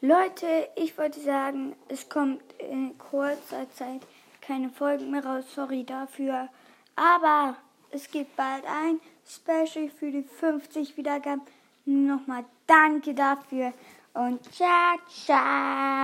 Leute, ich wollte sagen, es kommt in kurzer Zeit keine Folgen mehr raus. Sorry dafür. Aber es gibt bald ein Special für die 50 Wiedergaben. Nochmal danke dafür und ciao, ciao.